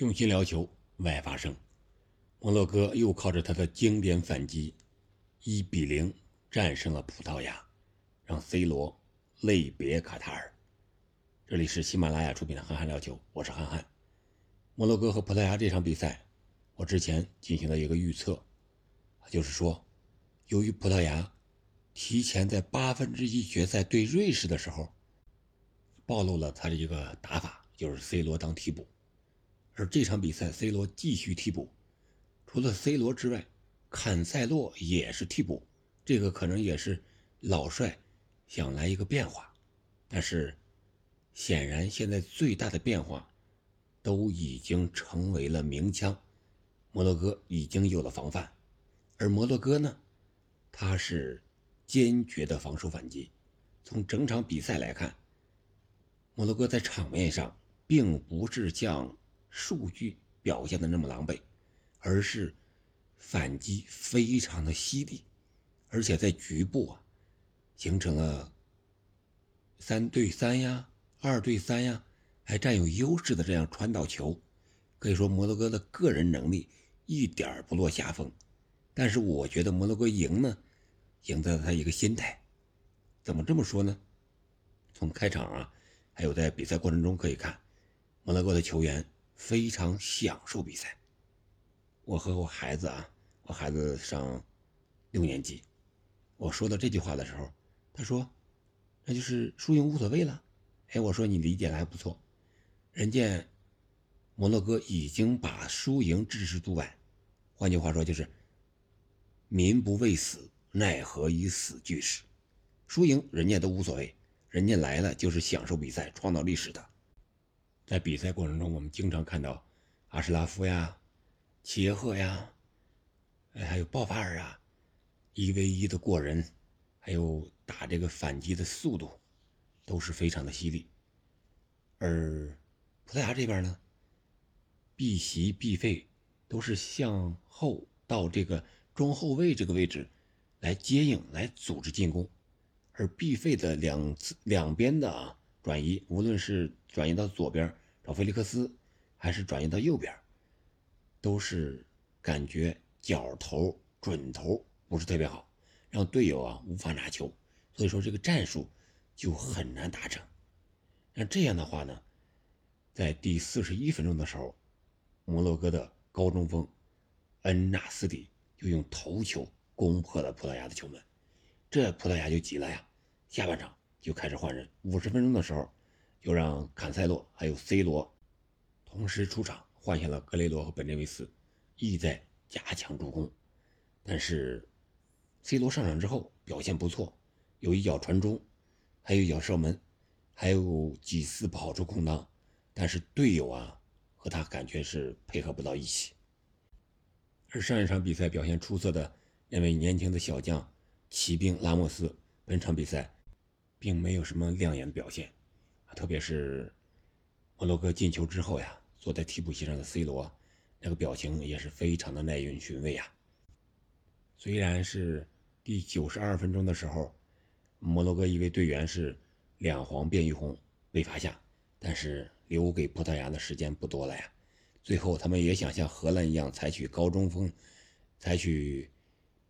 用心聊球，外发生。摩洛哥又靠着他的经典反击，一比零战胜了葡萄牙，让 C 罗泪别卡塔尔。这里是喜马拉雅出品的《憨憨聊球》，我是憨憨。摩洛哥和葡萄牙这场比赛，我之前进行了一个预测，就是说，由于葡萄牙提前在八分之一决赛对瑞士的时候，暴露了他的一个打法，就是 C 罗当替补。而这场比赛，C 罗继续替补，除了 C 罗之外，坎塞洛也是替补。这个可能也是老帅想来一个变化，但是显然现在最大的变化都已经成为了鸣枪。摩洛哥已经有了防范，而摩洛哥呢，他是坚决的防守反击。从整场比赛来看，摩洛哥在场面上并不是像。数据表现的那么狼狈，而是反击非常的犀利，而且在局部啊形成了三对三呀、二对三呀，还占有优势的这样传导球，可以说摩洛哥的个人能力一点不落下风。但是我觉得摩洛哥赢呢，赢在了他一个心态。怎么这么说呢？从开场啊，还有在比赛过程中可以看，摩洛哥的球员。非常享受比赛。我和我孩子啊，我孩子上六年级，我说到这句话的时候，他说：“那就是输赢无所谓了。”哎，我说你理解的还不错。人家摩洛哥已经把输赢置之度外，换句话说就是“民不畏死，奈何以死惧之”。输赢人家都无所谓，人家来了就是享受比赛、创造历史的。在比赛过程中，我们经常看到阿什拉夫呀、齐耶赫呀，哎，还有鲍法尔啊，一 v 一的过人，还有打这个反击的速度，都是非常的犀利。而葡萄牙这边呢，避袭避费都是向后到这个中后卫这个位置来接应、来组织进攻，而避费的两次两边的啊转移，无论是转移到左边。菲利克斯，还是转移到右边，都是感觉角头准头不是特别好，让队友啊无法拿球，所以说这个战术就很难达成。那这样的话呢，在第四十一分钟的时候，摩洛哥的高中锋恩纳斯里就用头球攻破了葡萄牙的球门，这葡萄牙就急了呀，下半场就开始换人，五十分钟的时候。就让坎塞洛还有 C 罗同时出场，换下了格雷罗和本内维斯，意在加强助攻。但是 C 罗上场之后表现不错，有一脚传中，还有一脚射门，还有几次跑出空当。但是队友啊和他感觉是配合不到一起。而上一场比赛表现出色的那位年轻的小将骑兵拉莫斯，本场比赛并没有什么亮眼的表现。特别是摩洛哥进球之后呀，坐在替补席上的 C 罗，那个表情也是非常的耐人寻味啊。虽然是第九十二分钟的时候，摩洛哥一位队员是两黄变一红被罚下，但是留给葡萄牙的时间不多了呀。最后他们也想像荷兰一样采取高中锋，采取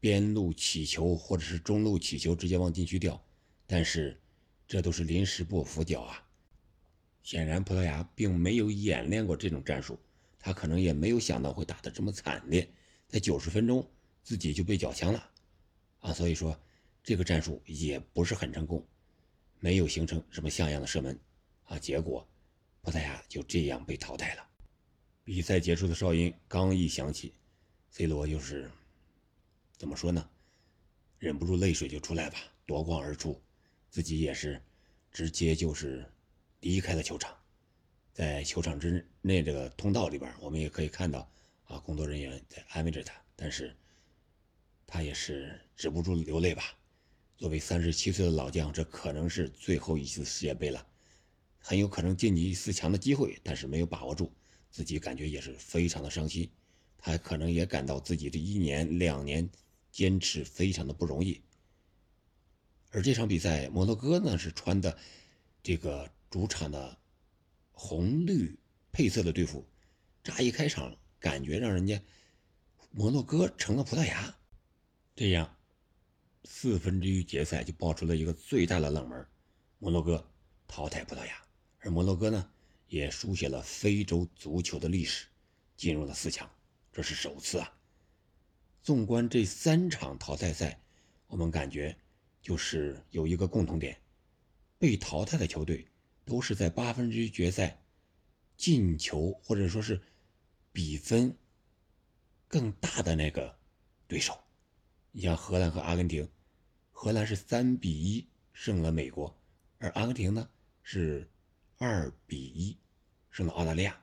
边路起球或者是中路起球直接往禁区掉，但是这都是临时抱佛脚啊。显然，葡萄牙并没有演练过这种战术，他可能也没有想到会打得这么惨烈，在九十分钟自己就被缴枪了，啊，所以说这个战术也不是很成功，没有形成什么像样的射门，啊，结果葡萄牙就这样被淘汰了。比赛结束的哨音刚一响起，C 罗就是怎么说呢，忍不住泪水就出来吧，夺光而出，自己也是直接就是。离开了球场，在球场之内这个通道里边，我们也可以看到啊，工作人员在安慰着他，但是他也是止不住流泪吧。作为三十七岁的老将，这可能是最后一次世界杯了，很有可能晋级四强的机会，但是没有把握住，自己感觉也是非常的伤心。他可能也感到自己这一年两年坚持非常的不容易。而这场比赛，摩洛哥呢是穿的这个。主场的红绿配色的队服，乍一开场，感觉让人家摩洛哥成了葡萄牙，这样四分之一决赛就爆出了一个最大的冷门，摩洛哥淘汰葡萄牙，而摩洛哥呢也书写了非洲足球的历史，进入了四强，这是首次啊。纵观这三场淘汰赛，我们感觉就是有一个共同点，被淘汰的球队都是在八分之一决赛进球或者说是比分更大的那个对手。你像荷兰和阿根廷，荷兰是三比一胜了美国，而阿根廷呢是二比一胜了澳大利亚，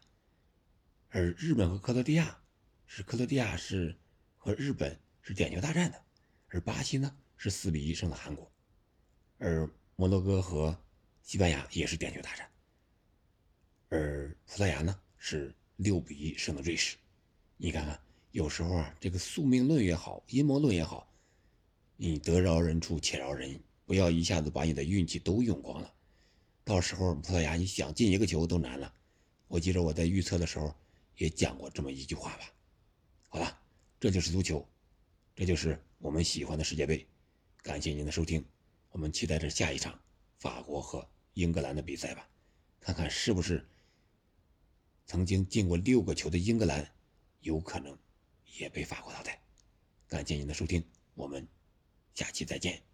而日本和克罗地亚是克罗地亚是。和日本是点球大战的，而巴西呢是四比一胜了韩国，而摩洛哥和西班牙也是点球大战，而葡萄牙呢是六比一胜了瑞士。你看看，有时候啊，这个宿命论也好，阴谋论也好，你得饶人处且饶人，不要一下子把你的运气都用光了，到时候葡萄牙你想进一个球都难了。我记得我在预测的时候也讲过这么一句话吧。好了。这就是足球，这就是我们喜欢的世界杯。感谢您的收听，我们期待着下一场法国和英格兰的比赛吧，看看是不是曾经进过六个球的英格兰有可能也被法国淘汰。感谢您的收听，我们下期再见。